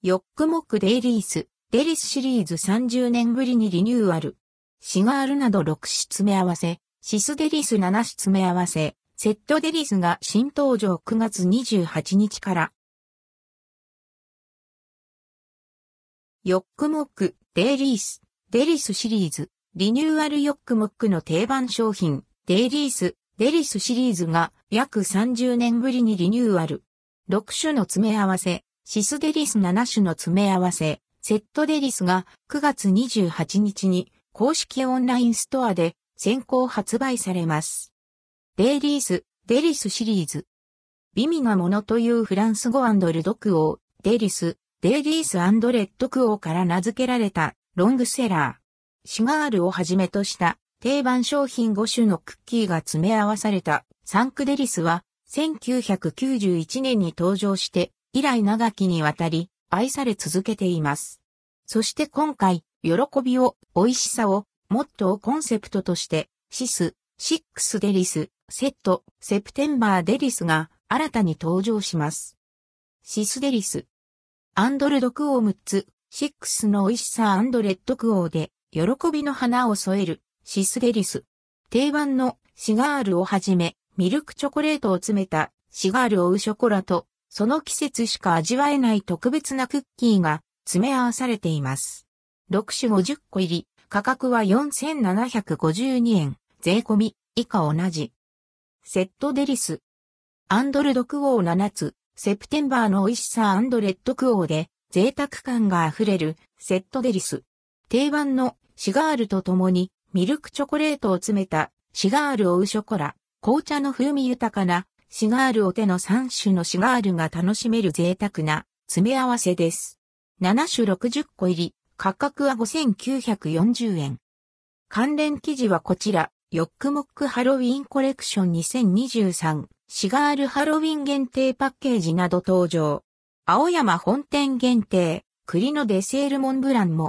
ヨックモックデイリース、デリスシリーズ30年ぶりにリニューアル。シガールなど6種詰め合わせ、シスデリス7種詰め合わせ、セットデリスが新登場9月28日から。ヨックモック、デイリース、デリスシリーズ、リニューアルヨックモックの定番商品、デイリース、デリスシリーズが約30年ぶりにリニューアル。6種の詰め合わせ、シスデリス7種の詰め合わせ、セットデリスが9月28日に公式オンラインストアで先行発売されます。 délices、デリスシリーズ。美味なものというフランス語 and ldquo、デリス、 délices rdquo から名付けられたロングセラー。シガールをはじめとした定番商品5種のクッキーが詰め合わされたサンクデリスは1991年に登場して以来長きにわたり愛され続けています。そして今回、喜びを、美味しさを、もっとをコンセプトとして、シス、シックスデリス、セット、 September デリスが新たに登場します。シスデリス。 and ldquo 6つ、 six の美味しさ and rdquo で、喜びの花を添える、シスデリス。定番のシガールをはじめ、ミルクチョコレートを詰めたシガールオウショコラとその季節しか味わえない特別なクッキーが詰め合わされています。6種50個入り、価格は4752円、税込み、以下同じ。セットデリス。 and ldquo 7つ、 September の美味しさ and rdquo で、贅沢感が溢れる、セットデリス。定番のシガールと共に、ミルクチョコレートを詰めた、シガールオウショコラ、紅茶の風味豊かな、シガールオテの3種のシガールが楽しめる贅沢な詰め合わせです。7種60個入り、価格は5940円。関連記事はこちら、ヨックモックハロウィンコレクション2023、シガールハロウィン限定パッケージなど登場。青山本店限定、栗のデセールモンブランも、